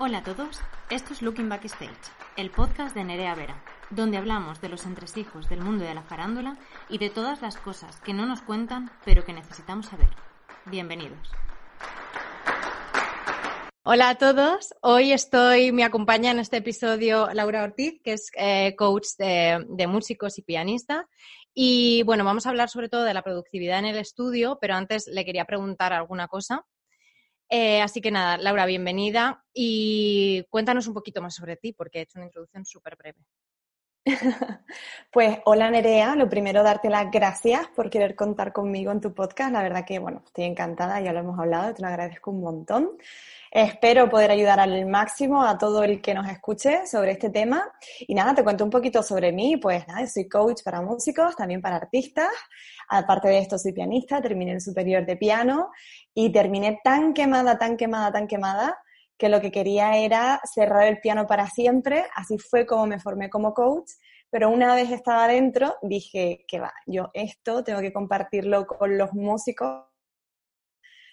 Hola a todos, esto es Looking Backstage, el podcast de Nerea Vera, donde hablamos de los entresijos del mundo de la farándula y de todas las cosas que no nos cuentan pero que necesitamos saber. Bienvenidos. Hola a todos, hoy estoy, me acompaña en este episodio Laura Ortiz, que es eh, coach de, de músicos y pianista. Y bueno, vamos a hablar sobre todo de la productividad en el estudio, pero antes le quería preguntar alguna cosa. Eh, así que nada, Laura, bienvenida y cuéntanos un poquito más sobre ti, porque he hecho una introducción súper breve. Pues hola Nerea, lo primero darte las gracias por querer contar conmigo en tu podcast. La verdad que, bueno, estoy encantada, ya lo hemos hablado, te lo agradezco un montón. Espero poder ayudar al máximo a todo el que nos escuche sobre este tema. Y nada, te cuento un poquito sobre mí. Pues nada, soy coach para músicos, también para artistas. Aparte de esto, soy pianista, terminé el superior de piano y terminé tan quemada, tan quemada, tan quemada que lo que quería era cerrar el piano para siempre. Así fue como me formé como coach. Pero una vez estaba dentro, dije que va, yo esto tengo que compartirlo con los músicos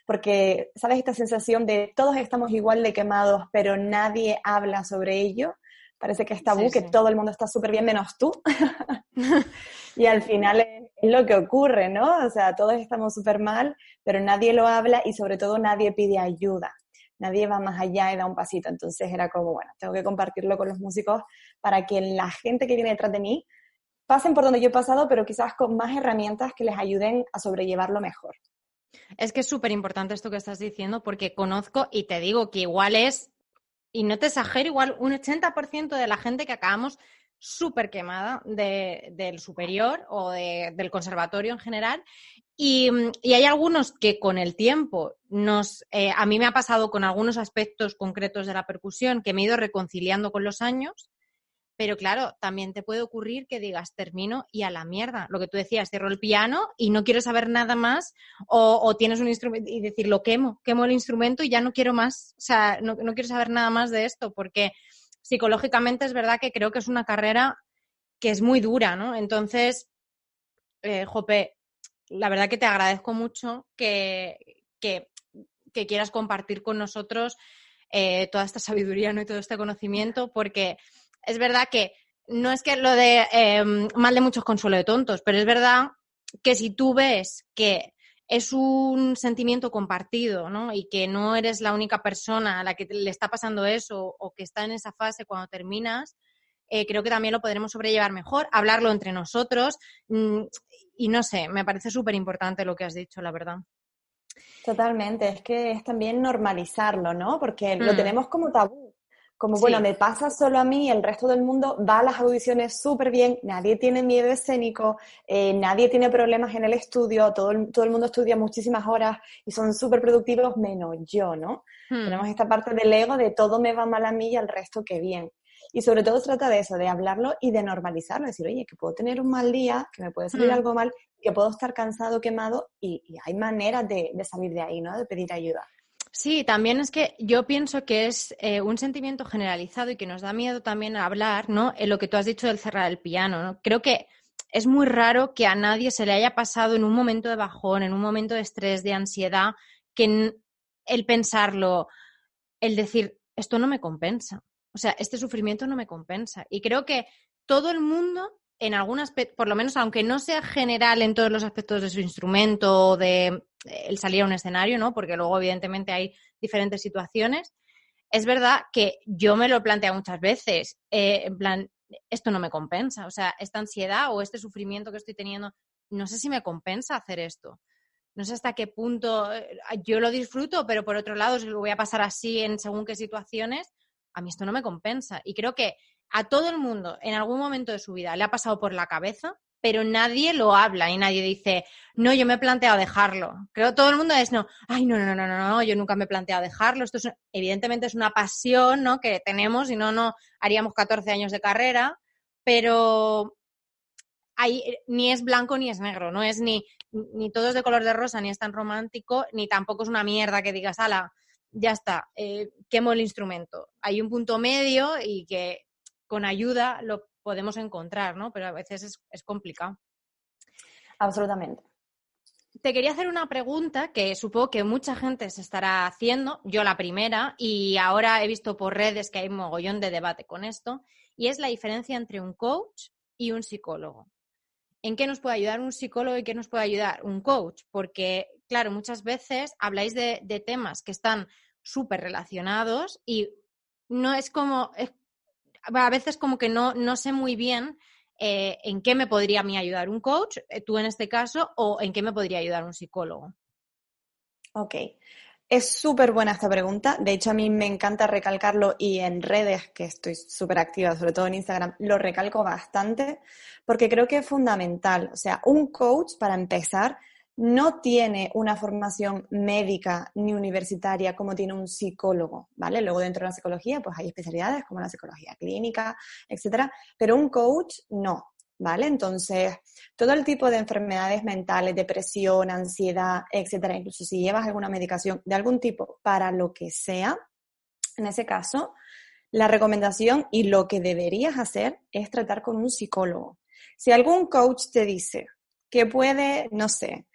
porque, ¿sabes? Esta sensación de todos estamos igual de quemados, pero nadie habla sobre ello. Parece que es tabú, que todo el mundo está súper bien menos tú. y al final es, lo que ocurre, ¿no? O sea, todos estamos súper mal, pero nadie lo habla y sobre todo nadie pide ayuda. Nadie va más allá y da un pasito. Entonces era como, bueno, tengo que compartirlo con los músicos para que la gente que viene detrás de mí pasen por donde yo he pasado, pero quizás con más herramientas que les ayuden a sobrellevarlo mejor. Es que es súper importante esto que estás diciendo porque conozco y te digo que igual es, y no te exagero, igual un 80% de la gente que acabamos súper quemada del superior o del conservatorio en general. Y, hay algunos que con el tiempo nos, eh, a mí me ha pasado con algunos aspectos concretos de la percusión que me he ido reconciliando con los años pero claro, también te puede ocurrir que digas, termino y a la mierda. Lo que tú decías, cierro el piano y no quiero saber nada más, o, tienes un instrumento y decir, lo quemo, quemo el instrumento y ya no quiero más, o sea, no, quiero saber nada más de esto, porque psicológicamente es verdad que creo que es una carrera que es muy dura, ¿no? Entonces, eh, Jope, la verdad que te agradezco mucho que, que, quieras compartir con nosotros eh, toda esta sabiduría ¿no? y todo este conocimiento, porque es verdad que no es que lo de em, mal de muchos consuelo de tontos, pero es verdad que si tú ves que es un sentimiento compartido, ¿no? Y que no eres la única persona a la que le está pasando eso o que está en esa fase cuando terminas, eh, creo que también lo podremos sobrellevar mejor, hablarlo entre nosotros mm, y no sé, me parece súper importante lo que has dicho, la verdad. Totalmente, es que es también normalizarlo, ¿no? Porque lo mm. tenemos como tabú como, bueno, me pasa solo a mí, el resto del mundo va a las audiciones súper bien, nadie tiene miedo escénico, eh, nadie tiene problemas en el estudio, todo el, todo el mundo estudia muchísimas horas y son súper productivos, menos yo, ¿no? Hmm. Tenemos esta parte del ego de todo me va mal a mí y al resto que bien. Y sobre todo trata de eso, de hablarlo y de normalizarlo, decir, oye, que puedo tener un mal día, que me puede salir hmm. algo mal, que puedo estar cansado, quemado, y, hay maneras de, de salir de ahí, ¿no? De pedir ayuda. Sí, también es que yo pienso que es eh, un sentimiento generalizado y que nos da miedo también hablar, ¿no? En lo que tú has dicho del cerrar el piano, ¿no? Creo que es muy raro que a nadie se le haya pasado en un momento de bajón, en un momento de estrés, de ansiedad, que el pensarlo, el decir, esto no me compensa. O sea, este sufrimiento no me compensa. Y creo que todo el mundo en algún aspecto, por lo menos aunque no sea general en todos los aspectos de su instrumento o de eh, el salir a un escenario, ¿no? Porque luego evidentemente hay diferentes situaciones. Es verdad que yo me lo he muchas veces, eh, en plan, esto no me compensa, o sea, esta ansiedad o este sufrimiento que estoy teniendo, no sé si me compensa hacer esto. No sé hasta qué punto eh, yo lo disfruto, pero por otro lado, si lo voy a pasar así en según qué situaciones, a mí esto no me compensa. Y creo que a todo el mundo en algún momento de su vida le ha pasado por la cabeza, pero nadie lo habla y nadie dice, no, yo me he planteado dejarlo. Creo que todo el mundo es, no, ay, no, no, no, no, no, yo nunca me he planteado dejarlo. Esto es, evidentemente es una pasión, ¿no? Que tenemos, y no, no haríamos 14 años de carrera, pero ahí ni es blanco ni es negro, no es ni, ni todo es de color de rosa, ni es tan romántico, ni tampoco es una mierda que digas, ala, ya está, eh, quemo el instrumento. Hay un punto medio y que con ayuda lo podemos encontrar, ¿no? Pero a veces es, complicado. Absolutamente. te quería hacer una pregunta que supongo que mucha gente se estará haciendo, yo la primera, y ahora he visto por redes que hay un mogollón de debate con esto, y es la diferencia entre un coach y un psicólogo. ¿En qué nos puede ayudar un psicólogo y qué nos puede ayudar un coach? Porque, claro, muchas veces habláis de, temas que están súper relacionados y no es como, a veces como que no, no sé muy bien eh, en qué me podría mí ayudar un coach, eh, tú en este caso, o en qué me podría ayudar un psicólogo. Ok. Es súper buena esta pregunta. De hecho, a mí me encanta recalcarlo y en redes, que estoy súper activa, sobre todo en Instagram, lo recalco bastante porque creo que es fundamental. O sea, un coach, para empezar, no tiene una formación médica ni universitaria como tiene un psicólogo, ¿vale? Luego dentro de la psicología, pues hay especialidades como la psicología clínica, etcétera, pero un coach no, ¿vale? Entonces, todo el tipo de enfermedades mentales, depresión, ansiedad, etcétera, incluso si llevas alguna medicación de algún tipo para lo que sea, en ese caso, la recomendación y lo que deberías hacer es tratar con un psicólogo. Si algún coach te dice que puede, no sé,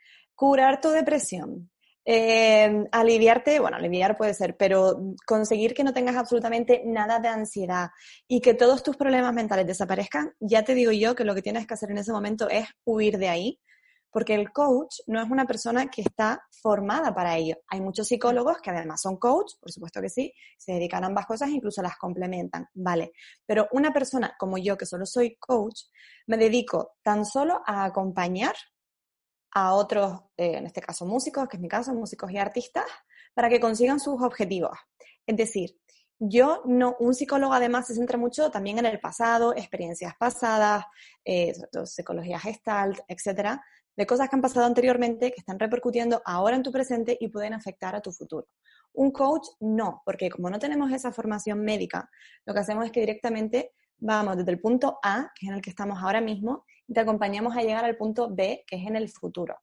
curar tu depresión, eh, aliviarte, bueno, aliviar puede ser, pero conseguir que no tengas absolutamente nada de ansiedad y que todos tus problemas mentales desaparezcan, ya te digo yo que lo que tienes que hacer en ese momento es huir de ahí, porque el coach no es una persona que está formada para ello. Hay muchos psicólogos que además son coach, por supuesto que sí, se dedican a ambas cosas, incluso las complementan, ¿vale? Pero una persona como yo, que solo soy coach, me dedico tan solo a acompañar a otros, eh, en este caso músicos, que es mi caso, músicos y artistas, para que consigan sus objetivos. Es decir, yo no, un psicólogo además se centra mucho también en el pasado, experiencias pasadas, eh, psicología gestalt, etcétera, de cosas que han pasado anteriormente, que están repercutiendo ahora en tu presente y pueden afectar a tu futuro. Un coach no, porque como no tenemos esa formación médica, lo que hacemos es que directamente vamos desde el punto A, que es en el que estamos ahora mismo, te acompañamos a llegar al punto B, que es en el futuro.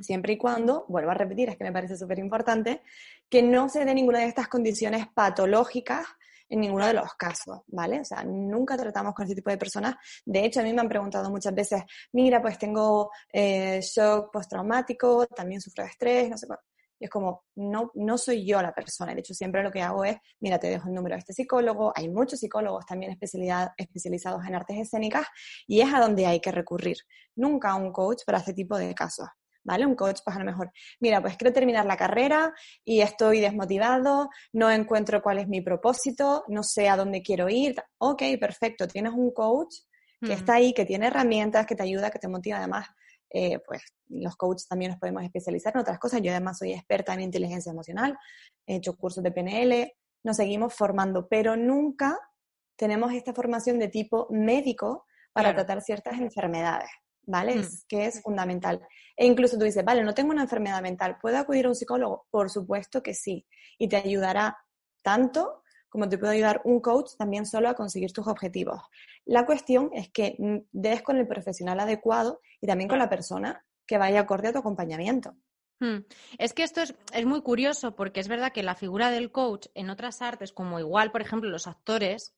Siempre y cuando, vuelvo a repetir, es que me parece súper importante, que no se dé ninguna de estas condiciones patológicas en ninguno de los casos, ¿vale? O sea, nunca tratamos con ese tipo de personas. De hecho, a mí me han preguntado muchas veces, mira, pues tengo eh, shock postraumático, también sufro de estrés, no sé cuál. Y es como, no, no soy yo la persona. De hecho, siempre lo que hago es, mira, te dejo el número de este psicólogo. Hay muchos psicólogos también especialidad, especializados en artes escénicas y es a donde hay que recurrir. Nunca a un coach para este tipo de casos. ¿Vale? Un coach, pues a lo mejor, mira, pues quiero terminar la carrera y estoy desmotivado, no encuentro cuál es mi propósito, no sé a dónde quiero ir. Ok, perfecto, tienes un coach que mm. está ahí, que tiene herramientas, que te ayuda, que te motiva. Además, eh, pues los coaches también nos podemos especializar en otras cosas. Yo además soy experta en inteligencia emocional, he hecho cursos de PNL, nos seguimos formando, pero nunca tenemos esta formación de tipo médico para tratar ciertas enfermedades, ¿vale? Mm. Es que es fundamental. E incluso tú dices, vale, no tengo una enfermedad mental, ¿puedo acudir a un psicólogo? Por supuesto que sí, y te ayudará tanto como te puede ayudar un coach también solo a conseguir tus objetivos. La cuestión es que des con el profesional adecuado y también con la persona que vaya acorde a tu acompañamiento. Hmm. Es que esto es, es, muy curioso porque es verdad que la figura del coach en otras artes, como igual, por ejemplo, los actores,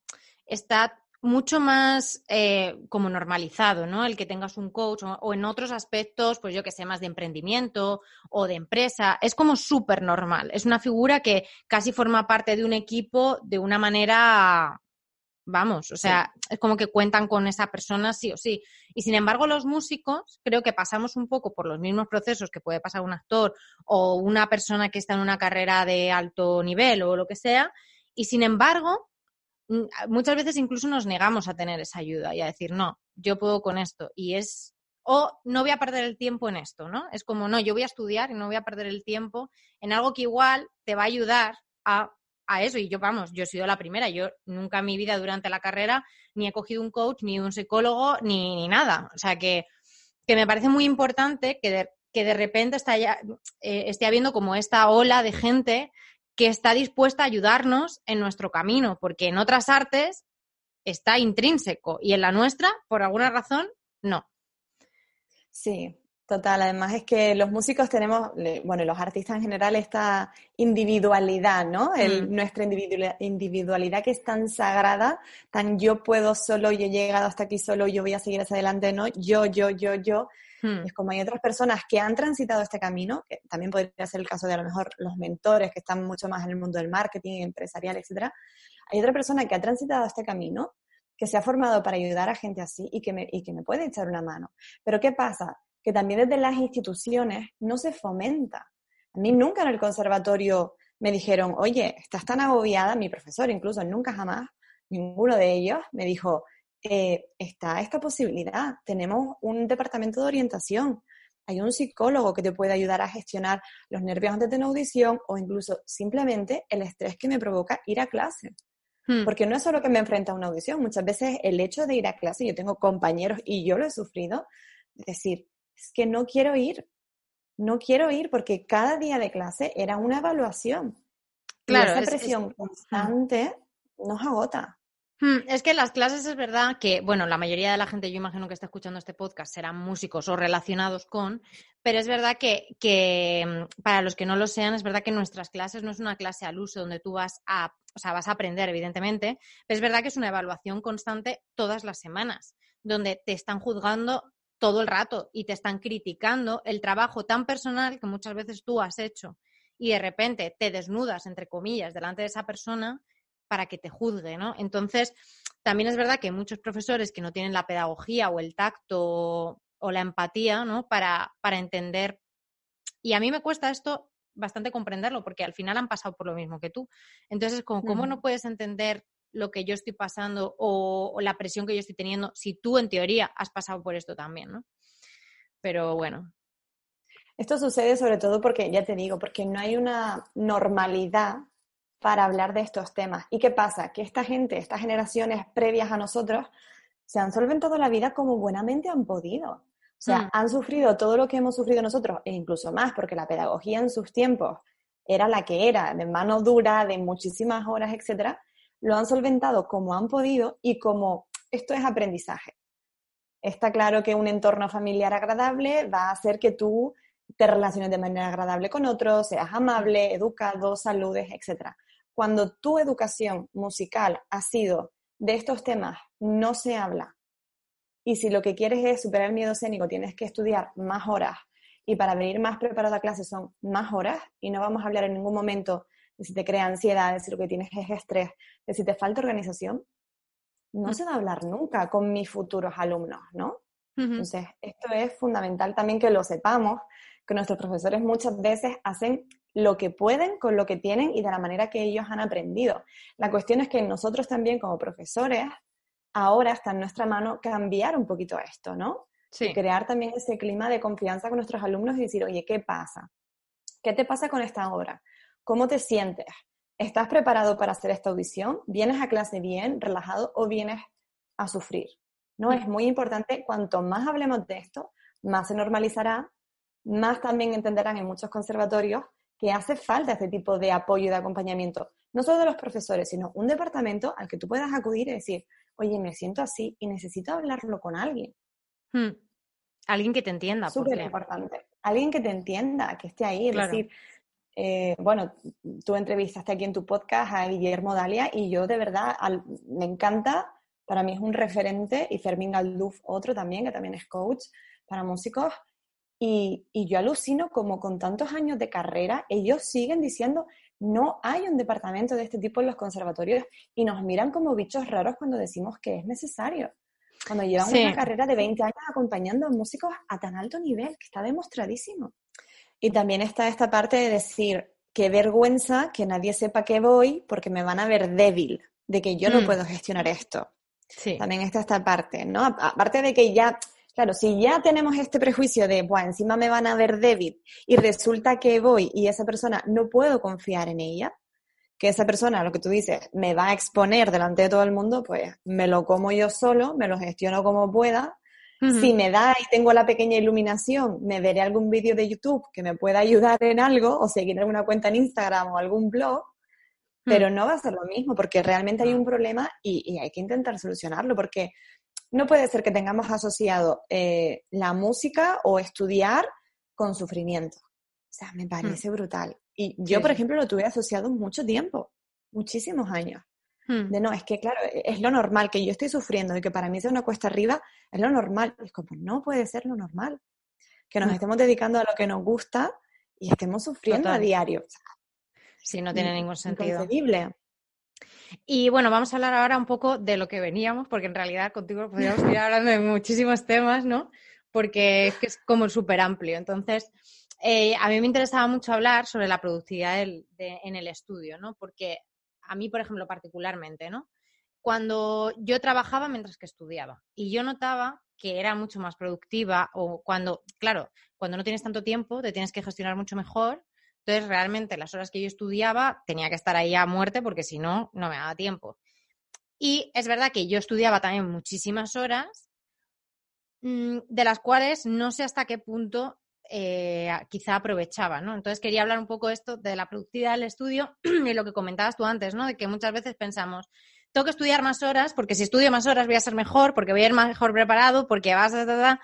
está mucho más eh, como normalizado, ¿no? El que tengas un coach o, en otros aspectos, pues yo que sé, más de emprendimiento o de empresa, es como súper normal. Es una figura que casi forma parte de un equipo de una manera, vamos, o sea, es como que cuentan con esa persona sí o sí. Y sin embargo, los músicos creo que pasamos un poco por los mismos procesos que puede pasar un actor o una persona que está en una carrera de alto nivel o lo que sea. Y sin embargo, muchas veces incluso nos negamos a tener esa ayuda y a decir, no, yo puedo con esto. Y es, o no voy a perder el tiempo en esto, ¿no? Es como, no, yo voy a estudiar y no voy a perder el tiempo en algo que igual te va a ayudar a, a eso. Y yo, vamos, yo he sido la primera. Yo nunca en mi vida durante la carrera ni he cogido un coach, ni un psicólogo, ni, nada. O sea que, que me parece muy importante que de, que de repente está ya, eh, esté habiendo como esta ola de gente que está dispuesta a ayudarnos en nuestro camino, porque en otras artes está intrínseco y en la nuestra, por alguna razón, no. Sí, total. Además es que los músicos tenemos, bueno, los artistas en general, esta individualidad, ¿no? Mm. Nuestra individualidad que es tan sagrada, tan yo puedo solo, yo he llegado hasta aquí solo, yo voy a seguir hacia adelante, ¿no? Yo, yo, yo, yo Hmm. Es como hay otras personas que han transitado este camino, que también podría ser el caso de a lo mejor los mentores que están mucho más en el mundo del marketing empresarial, etcétera. Hay otra persona que ha transitado este camino, que se ha formado para ayudar a gente así y que me, y que me puede echar una mano. Pero ¿qué pasa? Que también desde las instituciones no se fomenta. A mí nunca en el conservatorio me dijeron, oye, estás tan agobiada, mi profesor incluso nunca jamás, ninguno de ellos me dijo, eh, está esta posibilidad, tenemos un departamento de orientación, hay un psicólogo que te puede ayudar a gestionar los nervios antes de una audición o incluso simplemente el estrés que me provoca ir a clase. Hmm. Porque no es solo que me enfrenta a una audición, muchas veces el hecho de ir a clase, yo tengo compañeros y yo lo he sufrido, decir, es que no quiero ir, no quiero ir porque cada día de clase era una evaluación. Claro, esa presión constante nos agota. Hmm, es que las clases es verdad que, bueno, la mayoría de la gente, yo imagino que está escuchando este podcast, serán músicos o relacionados con, pero es verdad que, que, mm, para los que no lo sean, es verdad que nuestras clases no es una clase al uso donde tú vas a, o sea, vas a aprender, evidentemente, pero es verdad que es una evaluación constante todas las semanas, donde te están juzgando todo el rato y te están criticando el trabajo tan personal que muchas veces tú has hecho y de repente te desnudas, entre comillas, delante de esa persona para que te juzgue, ¿no? Entonces, también es verdad que muchos profesores que no tienen la pedagogía o el tacto o la empatía, ¿no? Para, para entender. Y a mí me cuesta esto bastante comprenderlo, porque al final han pasado por lo mismo que tú. Entonces, como, ¿cómo no puedes entender lo que yo estoy pasando o, o, la presión que yo estoy teniendo si tú, en teoría, has pasado por esto también, ¿no? Pero bueno. Esto sucede sobre todo porque, ya te digo, porque no hay una normalidad para hablar de estos temas. ¿Y qué pasa? Que esta gente, estas generaciones previas a nosotros, se han solventado la vida como buenamente han podido. O sea, mm. han sufrido todo lo que hemos sufrido nosotros, e incluso más, porque la pedagogía en sus tiempos era la que era, de mano dura, de muchísimas horas, etcétera, lo han solventado como han podido y como esto es aprendizaje. Está claro que un entorno familiar agradable va a hacer que tú te relaciones de manera agradable con otros, seas amable, educado, saludes, etcétera cuando tu educación musical ha sido de estos temas, no se habla. Y si lo que quieres es superar el miedo escénico, tienes que estudiar más horas. Y para venir más preparado a clase son más horas. Y no vamos a hablar en ningún momento de si te crea ansiedad, de si lo que tienes es estrés, de si te falta organización. No se va a hablar nunca con mis futuros alumnos, ¿no? Entonces, esto es fundamental también que lo sepamos, que nuestros profesores muchas veces hacen lo que pueden con lo que tienen y de la manera que ellos han aprendido. La cuestión es que nosotros también como profesores, ahora está en nuestra mano cambiar un poquito esto, ¿no? Sí. crear también ese clima de confianza con nuestros alumnos y decir, oye, ¿qué pasa? ¿Qué te pasa con esta obra? ¿Cómo te sientes? ¿Estás preparado para hacer esta audición? ¿Vienes a clase bien, relajado o vienes a sufrir? ¿No? Mm. Es muy importante, cuanto más hablemos de esto, más se normalizará, más también entenderán en muchos conservatorios que hace falta este tipo de apoyo y de acompañamiento, no solo de los profesores, sino un departamento al que tú puedas acudir y decir, oye, me siento así y necesito hablarlo con alguien. Hmm. Alguien que te entienda. Súper importante. Alguien que te entienda, que esté ahí. Es decir, eh, bueno, tú entrevistaste aquí en tu podcast a Guillermo Dalia y yo de verdad me encanta, para mí es un referente, y Fermín Galduf otro también, que también es coach para músicos, y, yo alucino como con tantos años de carrera, ellos siguen diciendo, no hay un departamento de este tipo en los conservatorios y nos miran como bichos raros cuando decimos que es necesario. Cuando llevan una carrera de 20 años acompañando a músicos a tan alto nivel, que está demostradísimo. Y también está esta parte de decir, qué vergüenza que nadie sepa que voy porque me van a ver débil, de que yo no mm. puedo gestionar esto. También está esta parte, ¿no? Aparte de que ya Claro, si ya tenemos este prejuicio de, bueno, encima me van a ver débil y resulta que voy y esa persona no puedo confiar en ella, que esa persona, lo que tú dices, me va a exponer delante de todo el mundo, pues me lo como yo solo, me lo gestiono como pueda. Si me da y tengo la pequeña iluminación, me veré algún vídeo de YouTube que me pueda ayudar en algo o seguir alguna cuenta en Instagram o algún blog, pero no va a ser lo mismo porque realmente hay un problema y, y hay que intentar solucionarlo porque no puede ser que tengamos asociado eh, la música o estudiar con sufrimiento. O sea, me hmm. parece brutal. Y yo, por ejemplo, lo tuve asociado mucho tiempo, muchísimos años. Hmm. De no, es que claro, e-, es lo normal que yo estoy sufriendo y que para mí sea una cuesta arriba, es lo normal. es como, no puede ser lo normal. que nos mm. estemos dedicando a lo que nos gusta y estemos sufriendo a diario. sí, no tiene ningún sentido. Y bueno, vamos a hablar ahora un poco de lo que veníamos, porque en realidad contigo podríamos ir hablando de muchísimos temas, ¿no? Porque es que es como súper amplio. Entonces, eh, a mí me interesaba mucho hablar sobre la productividad en el estudio, ¿no? Porque a mí, por ejemplo, particularmente, ¿no? Cuando yo trabajaba mientras que estudiaba y yo notaba que era mucho más productiva o cuando, claro, cuando no tienes tanto tiempo, te tienes que gestionar mucho mejor entonces, realmente las horas que yo estudiaba tenía que estar ahí a muerte porque si no, no me daba tiempo. Y es verdad que yo estudiaba también muchísimas horas, mm, de las cuales no sé hasta qué punto eh, quizá aprovechaba, ¿no? Entonces quería hablar un poco esto de la productividad del estudio y lo que comentabas tú antes, ¿no? De que muchas veces pensamos, tengo que estudiar más horas porque si estudio más horas voy a ser mejor, porque voy a ir mejor preparado, porque vas a...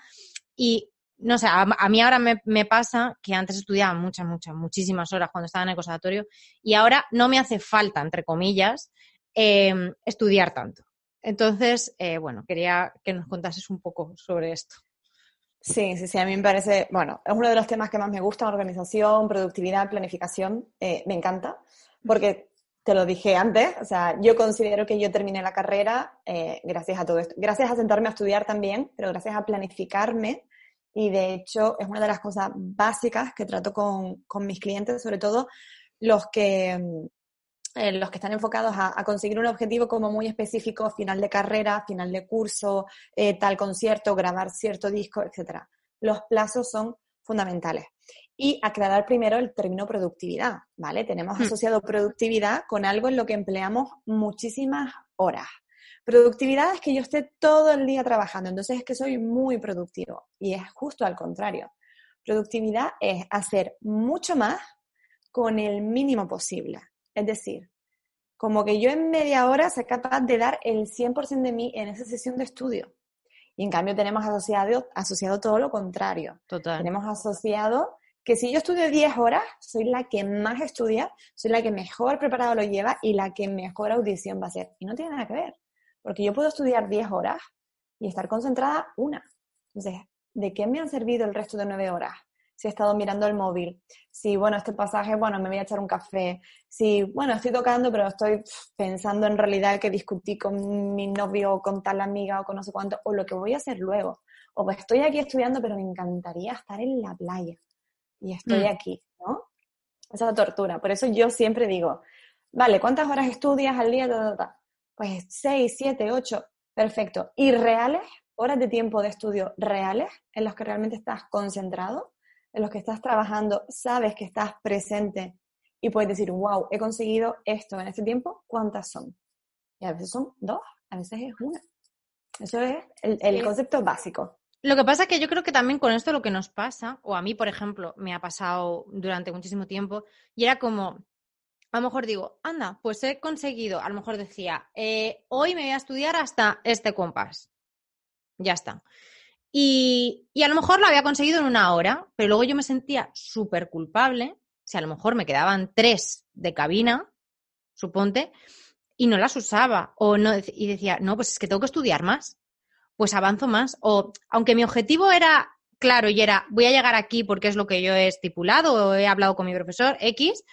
Y no sé, a, mí ahora me, pasa que antes estudiaba muchas, muchas, muchísimas horas cuando estaba en el conservatorio y ahora no me hace falta, entre comillas, em, estudiar tanto. Entonces, eh, bueno, quería que nos contases un poco sobre esto. Sí, sí, sí, a mí me parece, bueno, es uno de los temas que más me gusta, organización, productividad, planificación, eh, me encanta, porque te lo dije antes, o sea, yo considero que yo terminé la carrera eh, gracias a todo esto, gracias a sentarme a estudiar también, pero gracias a planificarme y de hecho es una de las cosas básicas que trato con, con mis clientes, sobre todo los que, mm, eh, los que están enfocados a, conseguir un objetivo como muy específico, final de carrera, final de curso, eh, tal concierto, grabar cierto disco, etc. Los plazos son fundamentales. Y aclarar primero el término productividad, ¿vale? Tenemos hmm. asociado productividad con algo en lo que empleamos muchísimas horas. Productividad es que yo esté todo el día trabajando, entonces es que soy muy productivo y es justo al contrario. Productividad es hacer mucho más con el mínimo posible. Es decir, como que yo en media hora sea capaz de dar el 100% de mí en esa sesión de estudio. Y en cambio tenemos asociado, asociado todo lo contrario. Total. Tenemos asociado que si yo estudio 10 horas, soy la que más estudia, soy la que mejor preparado lo lleva y la que mejor audición va a ser. Y no tiene nada que ver. Porque yo puedo estudiar 10 horas y estar concentrada una. Entonces, ¿de qué me han servido el resto de 9 horas? Si he estado mirando el móvil, si, bueno, este pasaje, bueno, me voy a echar un café, si, bueno, estoy tocando, pero estoy pensando en realidad que discutí con mi novio o con tal amiga o con no sé cuánto, o lo que voy a hacer luego. O pues estoy aquí estudiando, pero me encantaría estar en la playa y estoy mm. aquí, ¿no? Esa es la tortura. Por eso yo siempre digo, vale, ¿cuántas horas estudias al día? Pues 6, 7, 8, perfecto. ¿Y reales? Horas de tiempo de estudio reales en los que realmente estás concentrado, en los que estás trabajando, sabes que estás presente y puedes decir, wow, he conseguido esto en este tiempo, ¿cuántas son? Y a veces son dos, a veces es una. Eso es el, el concepto básico. Lo que pasa es que yo creo que también con esto lo que nos pasa, o a mí, por ejemplo, me ha pasado durante muchísimo tiempo, y era como, a lo mejor digo, anda, pues he conseguido, a lo mejor decía, eh, hoy me voy a estudiar hasta este compás. Ya está. Y, y, a lo mejor lo había conseguido en una hora, pero luego yo me sentía súper culpable, si a lo mejor me quedaban tres de cabina, suponte, y no las usaba, o no, y decía, no, pues es que tengo que estudiar más, pues avanzo más, o aunque mi objetivo era claro y era, voy a llegar aquí porque es lo que yo he estipulado, o he hablado con mi profesor X,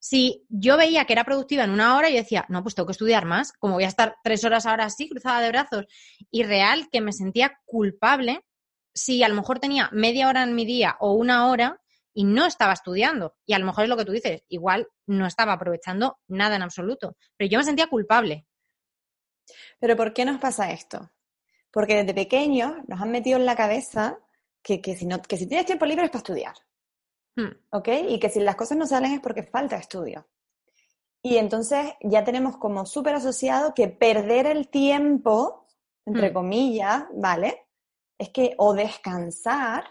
si yo veía que era productiva en una hora, yo decía, no, pues tengo que estudiar más, como voy a estar tres horas ahora así, cruzada de brazos, y real que me sentía culpable si a lo mejor tenía media hora en mi día o una hora y no estaba estudiando. Y a lo mejor es lo que tú dices, igual no estaba aprovechando nada en absoluto, pero yo me sentía culpable. Pero ¿por qué nos pasa esto? Porque desde pequeños nos han metido en la cabeza que, que, si, no, que si tienes tiempo libre es para estudiar. Hmm. ¿Ok? Y que si las cosas no salen es porque falta estudio. Y entonces ya tenemos como súper asociado que perder el tiempo, entre hmm. comillas, ¿vale? Es que, o descansar,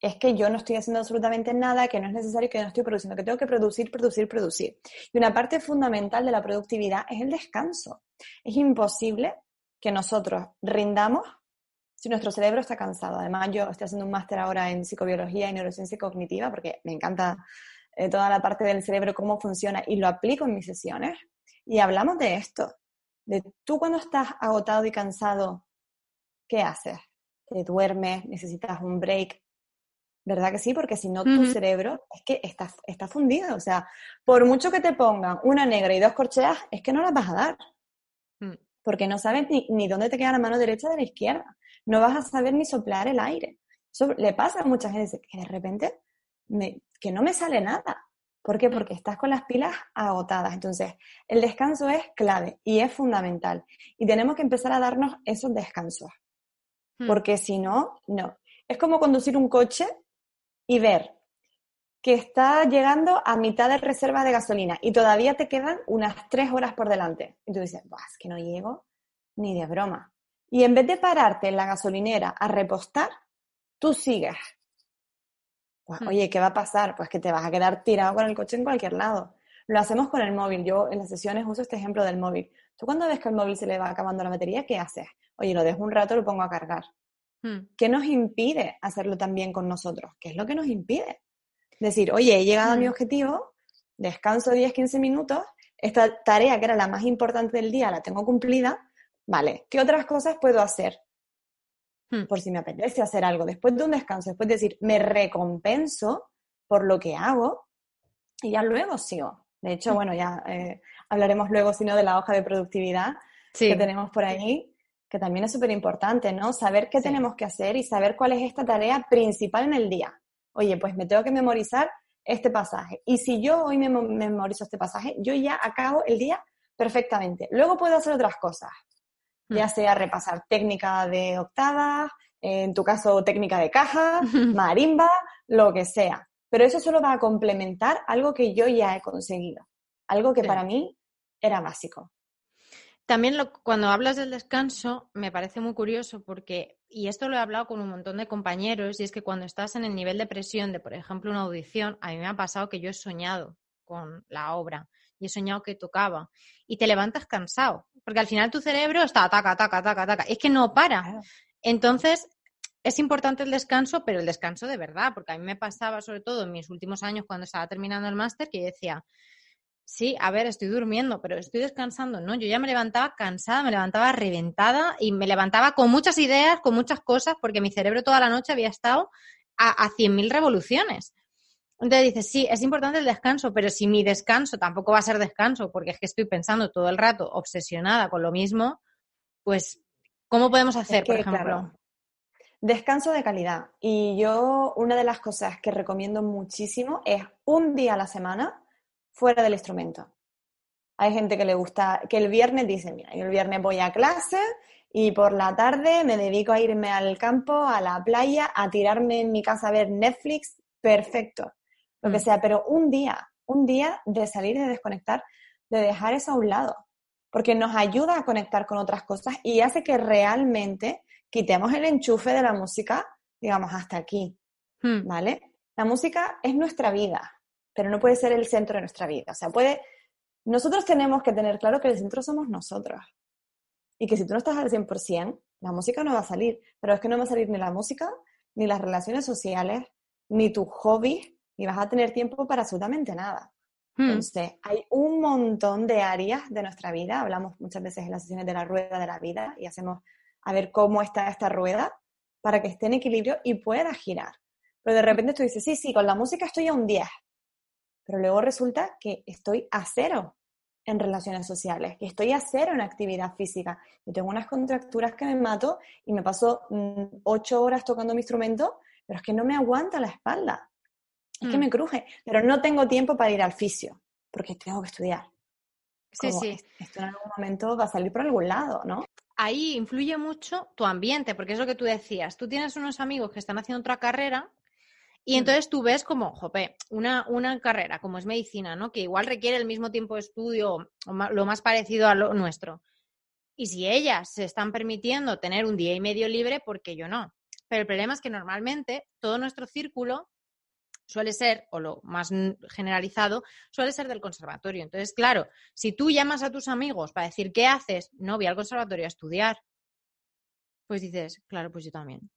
es que yo no estoy haciendo absolutamente nada, que no es necesario, que no estoy produciendo, que tengo que producir, producir, producir. Y una parte fundamental de la productividad es el descanso. Es imposible que nosotros rindamos si nuestro cerebro está cansado. Además, yo estoy haciendo un máster ahora en psicobiología y neurociencia cognitiva porque me encanta eh, toda la parte del cerebro, cómo funciona y lo aplico en mis sesiones. Y hablamos de esto, de tú cuando estás agotado y cansado, ¿qué haces? ¿Te duermes? ¿Necesitas un break? ¿Verdad que sí? Porque si no, tu cerebro es que está, está fundido. O sea, por mucho que te pongan una negra y dos corcheas, es que no las vas a dar. Mm. Porque no sabes ni, ni, dónde te queda la mano derecha de la izquierda. No vas a saber ni soplar el aire. Eso le pasa a mucha gente que de repente me, que no me sale nada. ¿Por qué? Porque estás con las pilas agotadas. Entonces, el descanso es clave y es fundamental. Y tenemos que empezar a darnos esos descansos. Hmm. Porque si no, no. Es como conducir un coche y ver que está llegando a mitad de reserva de gasolina y todavía te quedan unas tres horas por delante. Y tú dices, es que no llego ni de broma. Y en vez de pararte en la gasolinera a repostar, tú sigues. Pues, hmm. oye, ¿qué va a pasar? Pues que te vas a quedar tirado con el coche en cualquier lado. Lo hacemos con el móvil. Yo en las sesiones uso este ejemplo del móvil. Tú cuando ves que el móvil se le va acabando la batería, ¿qué haces? Oye, lo dejo un rato, lo pongo a cargar. Hmm. ¿Qué nos impide hacerlo también con nosotros? ¿Qué es lo que nos impide? Decir, oye, he llegado a mi hmm. objetivo, descanso 10, 15 minutos, esta tarea que era la más importante del día la tengo cumplida, vale, ¿qué otras cosas puedo hacer? Hmm. Por si me apetece hacer algo después de un descanso, después de decir, me recompenso por lo que hago y ya luego sigo. De hecho, bueno, ya eh, hablaremos luego, si no, de la hoja de productividad que tenemos por ahí, que también es súper importante, ¿no? Saber qué tenemos que hacer y saber cuál es esta tarea principal en el día. Oye, pues me tengo que memorizar este pasaje. Y si yo hoy me memorizo este pasaje, yo ya acabo el día perfectamente. Luego puedo hacer otras cosas, ya hmm. sea repasar técnica de octavas, en tu caso técnica de caja, marimba, lo que sea. Pero eso solo va a complementar algo que yo ya he conseguido, algo que para mí era básico. También cuando hablas del descanso me parece muy curioso porque, y esto lo he hablado con un montón de compañeros, y es que cuando estás en el nivel de presión de, por ejemplo, una audición, a mí me ha pasado que yo he soñado con la obra y he soñado que tocaba y te levantas cansado, porque al final tu cerebro está ataca, ataca, ataca, ataca, es que no para. Entonces, es importante el descanso, pero el descanso de verdad, porque a mí me pasaba sobre todo en mis últimos años cuando estaba terminando el máster que yo decía, Sí, a ver, estoy durmiendo, pero estoy descansando. No, yo ya me levantaba cansada, me levantaba reventada y me levantaba con muchas ideas, con muchas cosas, porque mi cerebro toda la noche había estado a, a 100.000 revoluciones. Entonces dices, sí, es importante el descanso, pero si mi descanso tampoco va a ser descanso, porque es que estoy pensando todo el rato obsesionada con lo mismo, pues, ¿cómo podemos hacer, por ejemplo? Descanso de calidad. Y yo, una de las cosas que recomiendo muchísimo es un día a la semana fuera del instrumento. Hay gente que le gusta, que el viernes dice, mira, yo el viernes voy a clase y por la tarde me dedico a irme al campo, a la playa, a tirarme en mi casa a ver Netflix, perfecto, lo que mm. sea, pero un día, un día de salir, de desconectar, de dejar eso a un lado, porque nos ayuda a conectar con otras cosas y hace que realmente quitemos el enchufe de la música, digamos, hasta aquí, hmm. ¿vale? La música es nuestra vida, pero no puede ser el centro de nuestra vida. O sea, puede... Nosotros tenemos que tener claro que el centro somos nosotros. Y que si tú no estás al 100%, la música no va a salir. Pero es que no va a salir ni la música, ni las relaciones sociales, ni tu hobby, ni vas a tener tiempo para absolutamente nada. Hmm. Entonces, hay un montón de áreas de nuestra vida. Hablamos muchas veces en las sesiones de la rueda de la vida y hacemos a ver cómo está esta rueda para que esté en equilibrio y pueda girar. Pero de repente tú dices, sí, sí, con la música estoy a un 10, pero luego resulta que estoy a cero en relaciones sociales, que estoy a cero en actividad física. Yo tengo unas contracturas que me mato y me paso mm, ocho horas tocando mi instrumento, pero es que no me aguanta la espalda. Es que me mm. cruje, pero no tengo tiempo para ir al fisio, porque tengo que estudiar. Sí, sí. Esto en algún momento va a salir por algún lado, ¿no? Ahí influye mucho tu ambiente, porque es lo que tú decías. Tú tienes unos amigos que están haciendo otra carrera y mm. entonces tú ves como, jope, una, una carrera como es medicina, ¿no? Que igual requiere el mismo tiempo de estudio, o lo más parecido a lo nuestro. Y si ellas se están permitiendo tener un día y medio libre, ¿por qué yo no? Pero el problema es que normalmente todo nuestro círculo suele ser, o lo más generalizado, suele ser del conservatorio. Entonces, claro, si tú llamas a tus amigos para decir, ¿qué haces? No, voy al conservatorio a estudiar. Pues dices, claro, pues yo también.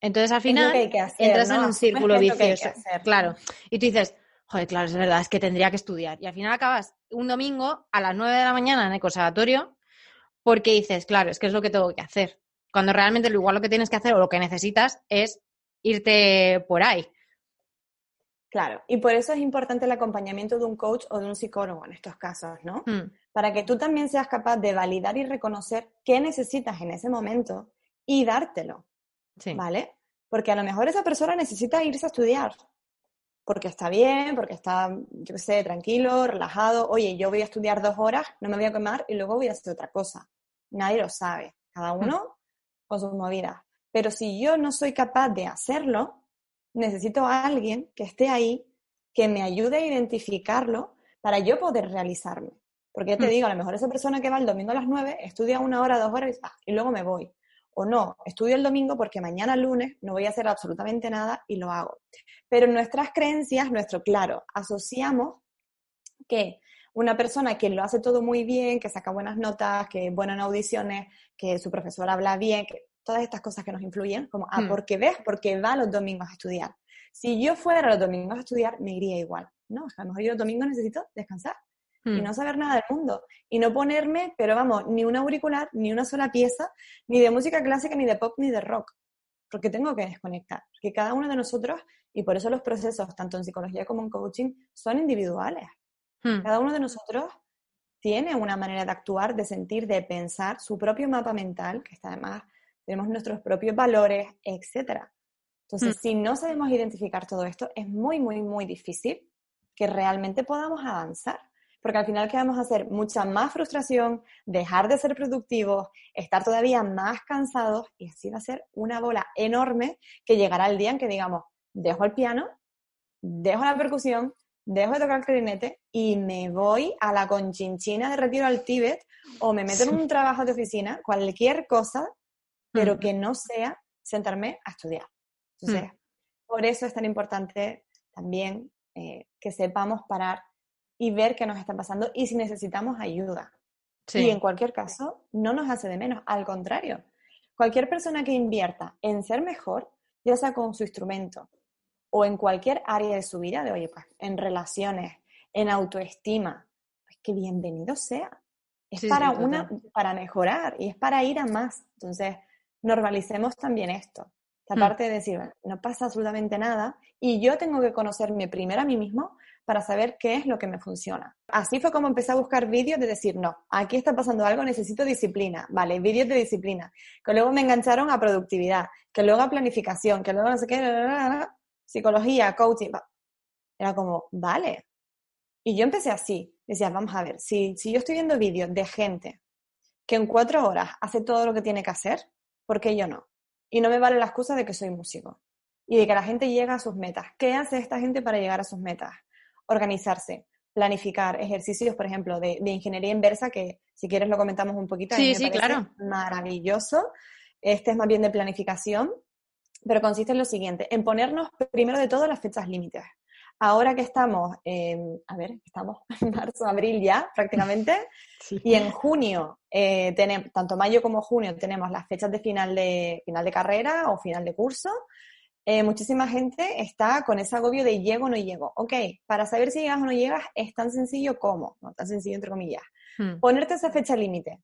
Entonces al final entras en un círculo vicioso. Claro. Y tú dices, joder, claro, es verdad, es que tendría que estudiar. Y al final acabas un domingo a las 9 de la mañana en el conservatorio porque dices, claro, es que es lo que tengo que hacer. Cuando realmente lo igual lo que tienes que hacer o lo que necesitas es irte por ahí. Claro, y por eso es importante el acompañamiento de un coach o de un psicólogo en estos casos, ¿no? Hmm. Para que tú también seas capaz de validar y reconocer qué necesitas en ese momento y dártelo, ¿vale? Porque a lo mejor esa persona necesita irse a estudiar, porque está bien, porque está, yo qué sé, tranquilo, relajado. Oye, yo voy a estudiar dos horas, no me voy a quemar y luego voy a hacer otra cosa. Nadie lo sabe, cada hmm. uno con sus movidas. Pero si yo no soy capaz de hacerlo, necesito a alguien que esté ahí, que me ayude a identificarlo para yo poder realizarme. Porque yo te hmm. digo, a lo mejor esa persona que va el domingo a las 9 estudia una hora, dos horas y, ah, y luego me voy. O no, estudio el domingo porque mañana lunes no voy a hacer absolutamente nada y lo hago. Pero nuestras creencias, nuestro claro, asociamos que una persona que lo hace todo muy bien, que saca buenas notas, que es buena en audiciones, que su profesor habla bien, que todas estas cosas que nos influyen, como, ah, hmm. porque ves, porque va los domingos a estudiar. Si yo fuera los domingos a estudiar, me iría igual. No, a lo mejor yo los domingos necesito descansar y hmm. no saber nada del mundo. Y no ponerme, pero vamos, ni un auricular, ni una sola pieza, ni de música clásica, ni de pop, ni de rock. Porque tengo que desconectar. Que cada uno de nosotros, y por eso los procesos, tanto en psicología como en coaching, son individuales. Hmm. Cada uno de nosotros tiene una manera de actuar, de sentir, de pensar, su propio mapa mental, que está además tenemos nuestros propios valores, etc. Entonces, mm. si no sabemos identificar todo esto, es muy, muy, muy difícil que realmente podamos avanzar. Porque al final, ¿qué vamos a hacer? Mucha más frustración, dejar de ser productivos, estar todavía más cansados y así va a ser una bola enorme que llegará el día en que digamos, dejo el piano, dejo la percusión, dejo de tocar el clarinete y me voy a la conchinchina de retiro al Tíbet o me meto en un trabajo de oficina, cualquier cosa pero que no sea sentarme a estudiar. Entonces, por eso es tan importante también eh, que sepamos parar y ver qué nos está pasando y si necesitamos ayuda. Y en cualquier caso, no nos hace de menos, al contrario. Cualquier persona que invierta en ser mejor, ya sea con su instrumento o en cualquier área de su vida, de oye, pues en relaciones, en autoestima, pues que bienvenido sea. Es para una, para mejorar y es para ir a más. Entonces, normalicemos también esto. Esta hmm. parte de decir, no pasa absolutamente nada y yo tengo que conocerme primero a mí mismo para saber qué es lo que me funciona. Así fue como empecé a buscar vídeos de decir, no, aquí está pasando algo, necesito disciplina, vale, vídeos de disciplina, que luego me engancharon a productividad, que luego a planificación, que luego no sé qué, psicología, coaching. Era como, vale. Y yo empecé así, decía, vamos a ver, si, si yo estoy viendo vídeos de gente que en cuatro horas hace todo lo que tiene que hacer, ¿por qué yo no? Y no me vale la excusa de que soy músico y de que la gente llega a sus metas. ¿Qué hace esta gente para llegar a sus metas? Organizarse, planificar ejercicios, por ejemplo, de, ingeniería inversa, que si quieres lo comentamos un poquito. Sí, sí, claro. Maravilloso. Este es más bien de planificación, pero consiste en lo siguiente, en ponernos primero de todo las fechas límites. Ahora que estamos, a ver, estamos en marzo, abril ya prácticamente, y en junio, eh, tenemos, tanto mayo como junio, tenemos las fechas de final de, final de carrera o final de curso. Eh, muchísima gente está con ese agobio de llego o no llego. Ok, para saber si llegas o no llegas es tan sencillo como, no tan sencillo entre comillas, hmm. ponerte esa fecha límite,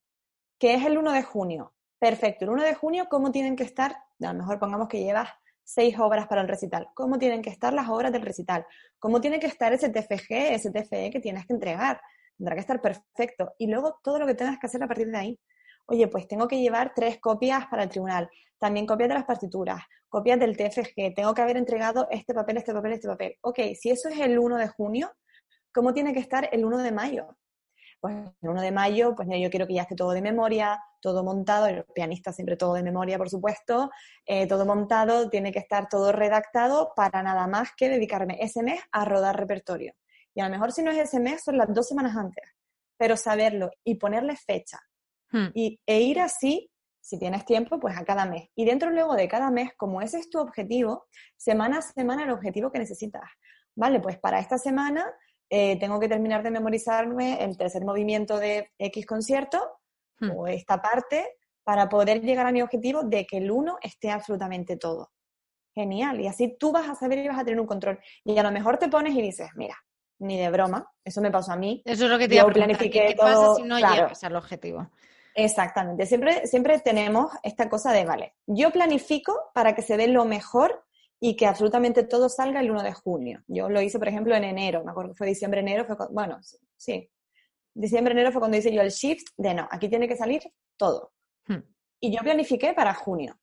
que es el 1 de junio. Perfecto, el 1 de junio, ¿cómo tienen que estar? A lo mejor pongamos que llevas seis obras para el recital. ¿Cómo tienen que estar las obras del recital? ¿Cómo tiene que estar ese TFG, ese TFE que tienes que entregar? Tendrá que estar perfecto. Y luego todo lo que tengas que hacer a partir de ahí. Oye, pues tengo que llevar tres copias para el tribunal, también copias de las partituras, copias del TFG, tengo que haber entregado este papel, este papel, este papel. Ok, si eso es el 1 de junio, ¿cómo tiene que estar el 1 de mayo? Pues el 1 de mayo, pues yo quiero que ya esté todo de memoria, todo montado, el pianista siempre todo de memoria, por supuesto, eh, todo montado, tiene que estar todo redactado para nada más que dedicarme ese mes a rodar repertorio. Y a lo mejor si no es ese mes, son las dos semanas antes, pero saberlo y ponerle fecha hmm. y, e ir así, si tienes tiempo, pues a cada mes. Y dentro luego de cada mes, como ese es tu objetivo, semana a semana el objetivo que necesitas. Vale, pues para esta semana eh, tengo que terminar de memorizarme el tercer movimiento de X concierto hmm. o esta parte para poder llegar a mi objetivo de que el uno esté absolutamente todo. Genial. Y así tú vas a saber y vas a tener un control. Y a lo mejor te pones y dices, mira, ni de broma, eso me pasó a mí. Eso es lo que te iba a planifiqué ¿Qué pasa si no llegas al objetivo? Exactamente. Siempre, siempre tenemos esta cosa de, vale, yo planifico para que se dé lo mejor y que absolutamente todo salga el 1 de junio. Yo lo hice, por ejemplo, en enero, me acuerdo que fue diciembre, enero, fue, bueno, sí, diciembre, enero fue cuando hice yo el shift de no, aquí tiene que salir todo. Hmm. Y yo planifiqué para junio.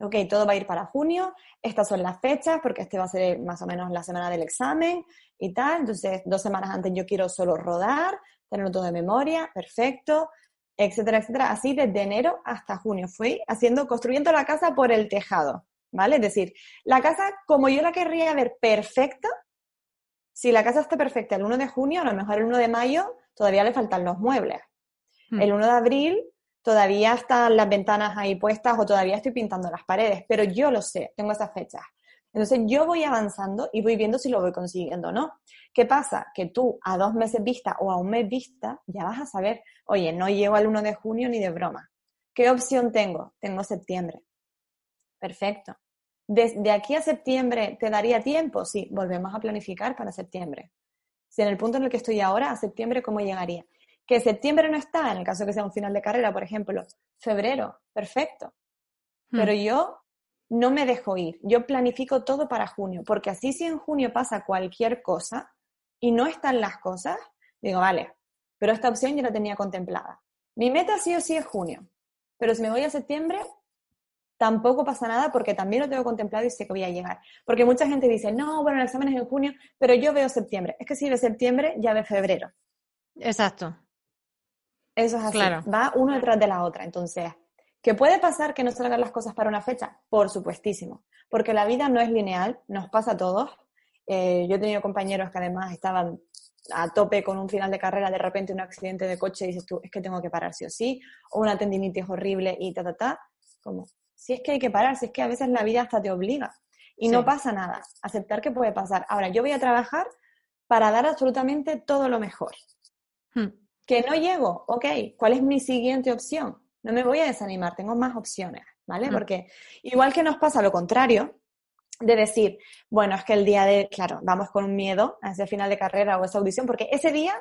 Ok, todo va a ir para junio, estas son las fechas, porque este va a ser más o menos la semana del examen y tal. Entonces, dos semanas antes yo quiero solo rodar, tenerlo todo de memoria, perfecto, etcétera, etcétera. Así desde enero hasta junio fui haciendo, construyendo la casa por el tejado, ¿vale? Es decir, la casa como yo la querría ver perfecta, si la casa está perfecta el 1 de junio, a lo mejor el 1 de mayo todavía le faltan los muebles. Hmm. El 1 de abril todavía están las ventanas ahí puestas o todavía estoy pintando las paredes, pero yo lo sé, tengo esas fechas. Entonces yo voy avanzando y voy viendo si lo voy consiguiendo o no. ¿Qué pasa? Que tú a dos meses vista o a un mes vista ya vas a saber, oye, no llego al 1 de junio ni de broma. ¿Qué opción tengo? Tengo septiembre. Perfecto. Desde aquí a septiembre, ¿te daría tiempo? Sí, volvemos a planificar para septiembre. Si en el punto en el que estoy ahora, a septiembre, ¿cómo llegaría? Que septiembre no está, en el caso que sea un final de carrera, por ejemplo, febrero, perfecto. Hmm. Pero yo no me dejo ir, yo planifico todo para junio, porque así si en junio pasa cualquier cosa y no están las cosas, digo, vale, pero esta opción yo la tenía contemplada. Mi meta sí o sí es junio, pero si me voy a septiembre, tampoco pasa nada porque también lo tengo contemplado y sé que voy a llegar. Porque mucha gente dice, no, bueno, el examen es en junio, pero yo veo septiembre. Es que si ve septiembre, ya ve febrero. Exacto. Eso es así. Va uno detrás de la otra. Entonces, ¿qué puede pasar que no salgan las cosas para una fecha? Por supuestísimo. Porque la vida no es lineal, nos pasa a todos. Eh, yo he tenido compañeros que además estaban a tope con un final de carrera, de repente un accidente de coche y dices tú, es que tengo que parar sí o sí, o una tendinitis horrible y ta, ta, ta. Como, si es que hay que parar, si es que a veces la vida hasta te obliga. Y no pasa nada. Aceptar que puede pasar. Ahora, yo voy a trabajar para dar absolutamente todo lo mejor. Hmm. Que no llego, ok, ¿cuál es mi siguiente opción? No me voy a desanimar, tengo más opciones, ¿vale? Hmm. Porque igual que nos pasa lo contrario, de decir, bueno, es que el día de, claro, vamos con un miedo a ese final de carrera o esa audición, porque ese día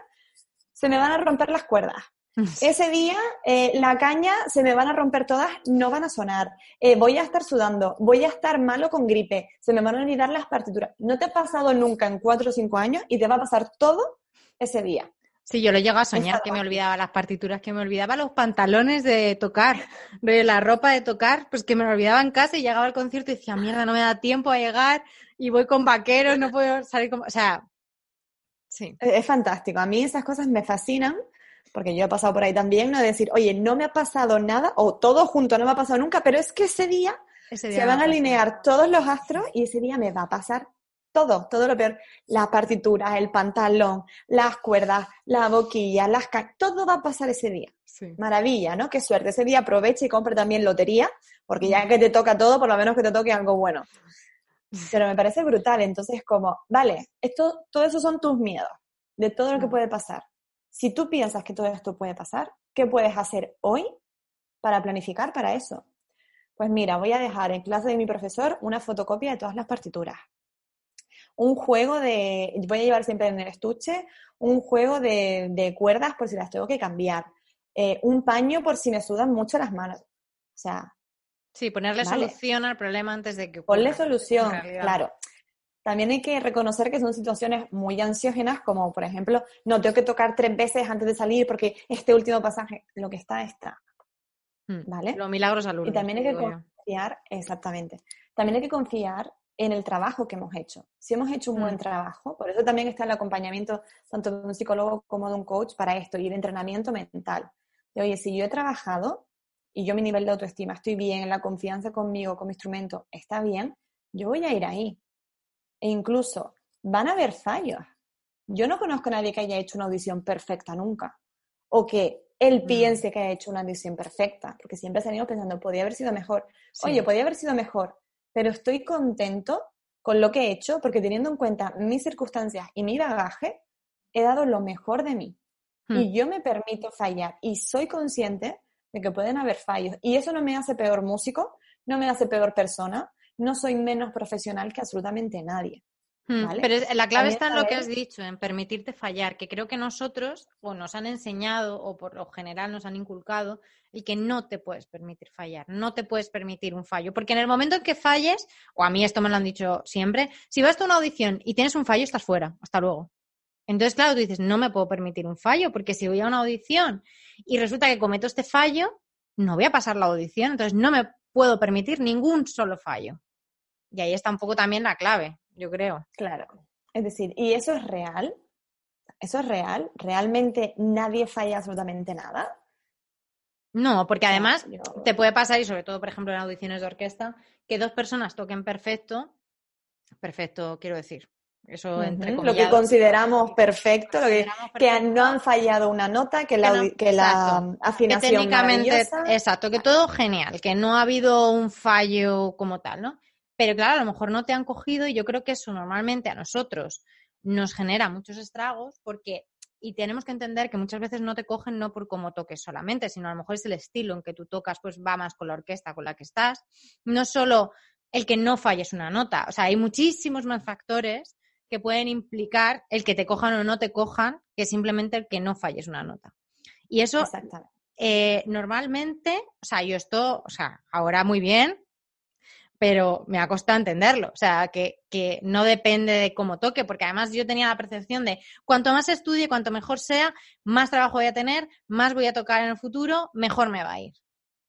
se me van a romper las cuerdas. Ese día eh, la caña se me van a romper todas, no van a sonar. Eh, voy a estar sudando, voy a estar malo con gripe, se me van a olvidar las partituras. No te ha pasado nunca en cuatro o cinco años y te va a pasar todo ese día. Sí, yo lo llego a soñar, que me olvidaba las partituras, que me olvidaba los pantalones de tocar, de la ropa de tocar, pues que me lo olvidaba en casa y llegaba al concierto y decía, mierda, no me da tiempo a llegar y voy con vaqueros, no puedo salir como... O sea, sí. Es fantástico. A mí esas cosas me fascinan porque yo he pasado por ahí también, no decir, oye, no me ha pasado nada o todo junto no me ha pasado nunca, pero es que ese día, se van a alinear todos los astros y ese día me va a pasar todo, todo lo peor. Las partituras, el pantalón, las cuerdas, la boquilla, las todo va a pasar ese día. Maravilla, ¿no? Qué suerte. Ese día aprovecha y compra también lotería, porque ya que te toca todo, por lo menos que te toque algo bueno. Pero me parece brutal. Entonces, como, vale, esto, todo eso son tus miedos, de todo lo que puede pasar. Si tú piensas que todo esto puede pasar, ¿qué puedes hacer hoy para planificar para eso? Pues mira, voy a dejar en clase de mi profesor una fotocopia de todas las partituras un juego de, voy a llevar siempre en el estuche, un juego de, cuerdas por si las tengo que cambiar, eh, un paño por si me sudan mucho las manos. O sea... Sí, ponerle solución al problema antes de que... Ponle solución, claro. También hay que reconocer que son situaciones muy ansiógenas, como por ejemplo, no tengo que tocar tres veces antes de salir porque este último pasaje, lo que está, está. Hmm, ¿Vale? Los milagros al Y también hay que confiar, exactamente. También hay que confiar en el trabajo que hemos hecho. Si hemos hecho un buen mm. trabajo, por eso también está el acompañamiento tanto de un psicólogo como de un coach para esto y el entrenamiento mental. De, oye, si yo he trabajado y yo mi nivel de autoestima estoy bien, la confianza conmigo, con mi instrumento está bien, yo voy a ir ahí. E incluso van a haber fallos. Yo no conozco a nadie que haya hecho una audición perfecta nunca. O que él mm. piense que haya hecho una audición perfecta, porque siempre ido pensando, podría haber sido mejor. Oye, podría haber sido mejor pero estoy contento con lo que he hecho porque teniendo en cuenta mis circunstancias y mi bagaje, he dado lo mejor de mí. Hmm. Y yo me permito fallar y soy consciente de que pueden haber fallos. Y eso no me hace peor músico, no me hace peor persona, no soy menos profesional que absolutamente nadie. Hmm, pero la clave está en lo que has dicho, en permitirte fallar, que creo que nosotros o nos han enseñado o por lo general nos han inculcado el que no te puedes permitir fallar, no te puedes permitir un fallo, porque en el momento en que falles, o a mí esto me lo han dicho siempre, si vas a una audición y tienes un fallo, estás fuera, hasta luego. Entonces, claro, tú dices, no me puedo permitir un fallo, porque si voy a una audición y resulta que cometo este fallo, no voy a pasar la audición, entonces no me puedo permitir ningún solo fallo. Y ahí está un poco también la clave yo creo. Claro. Es decir, ¿y eso es real? ¿Eso es real? ¿Realmente nadie falla absolutamente nada? No, porque además te puede pasar, y sobre todo, por ejemplo, en audiciones de orquesta, que dos personas toquen perfecto, perfecto, quiero decir, eso entre Lo que consideramos perfecto, lo que, que, no han fallado una nota, que la, que, la afinación que técnicamente, exacto, que todo genial, que no ha habido un fallo como tal, ¿no? Pero claro, a lo mejor no te han cogido y yo creo que eso normalmente a nosotros nos genera muchos estragos porque y tenemos que entender que muchas veces no te cogen no por cómo toques solamente, sino a lo mejor es el estilo en que tú tocas, pues va más con la orquesta con la que estás. No solo el que no falles una nota, o sea, hay muchísimos más factores que pueden implicar el que te cojan o no te cojan que simplemente el que no falles una nota. Y eso, eh, normalmente, o sea, yo esto, o sea, ahora muy bien, pero me ha costado entenderlo. O sea, que, que, no depende de cómo toque, porque además yo tenía la percepción de cuanto más estudie, cuanto mejor sea, más trabajo voy a tener, más voy a tocar en el futuro, mejor me va a ir.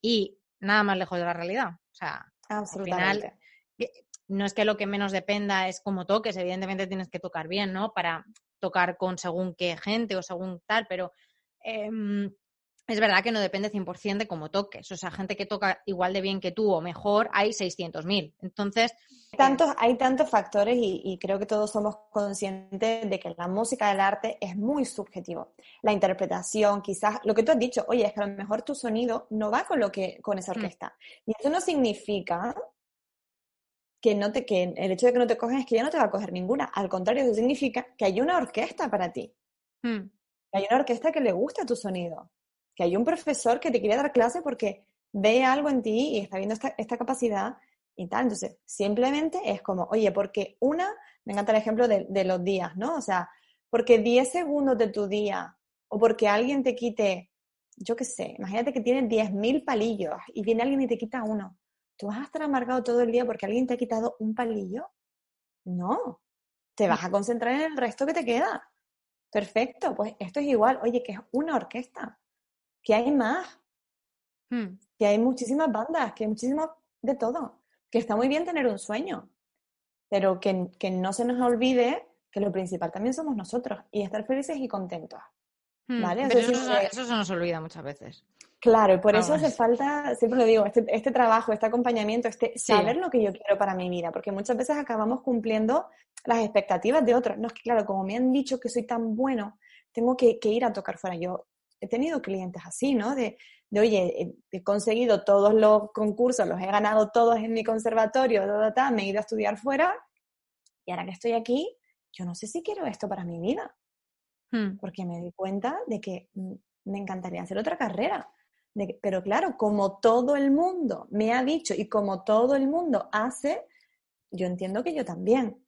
Y nada más lejos de la realidad. O sea, al final, eh, no es que lo que menos dependa es cómo toques, evidentemente tienes que tocar bien, ¿no? Para tocar con según qué gente o según tal, pero em, es verdad que no depende 100% de cómo toques. O sea, gente que toca igual de bien que tú o mejor, hay 600.000. Entonces... Tantos, hay tantos factores y, creo que todos somos conscientes de que la música del arte es muy subjetivo. La interpretación, quizás, lo que tú has dicho, oye, es que a lo mejor tu sonido no va con lo que con esa mm. orquesta. Y eso no significa que no te que el hecho de que no te cogen es que ya no te va a coger ninguna. Al contrario, eso significa que hay una orquesta para ti. Mm. Que hay una orquesta que le gusta tu sonido que hay un profesor que te quiere dar clase porque ve algo en ti y está viendo esta, capacidad y tal. Entonces, simplemente es como, oye, porque una, me encanta el ejemplo de, los días, ¿no? O sea, porque 10 segundos de tu día o porque alguien te quite, yo qué sé, imagínate que tienes 10.000 palillos y viene alguien y te quita uno. ¿Tú vas a estar amargado todo el día porque alguien te ha quitado un palillo? No, te vas a concentrar en el resto que te queda. Perfecto, pues esto es igual, oye, que es una orquesta que hay más, hmm. que hay muchísimas bandas, que hay muchísimo de todo, que está muy bien tener un sueño, pero que, no se nos olvide que lo principal también somos nosotros y estar felices y contentos. Hmm. ¿Vale? eso, se nos olvida muchas veces. Claro, y por eso hace falta, siempre lo digo, este, este trabajo, este acompañamiento, este saber lo que yo quiero para mi vida, porque muchas veces acabamos cumpliendo las expectativas de otros. No es que, claro, como me han dicho que soy tan bueno, tengo que, que ir a tocar fuera. Yo he tenido clientes así, ¿no? De, de, oye, he conseguido todos los concursos, los he ganado todos en mi conservatorio, me he ido a estudiar fuera y ahora que estoy aquí, yo no sé si quiero esto para mi vida. Hmm. Porque me di cuenta de que mm, me encantaría hacer otra carrera. pero claro, como todo el mundo me ha dicho y como todo el mundo hace, yo entiendo que yo también.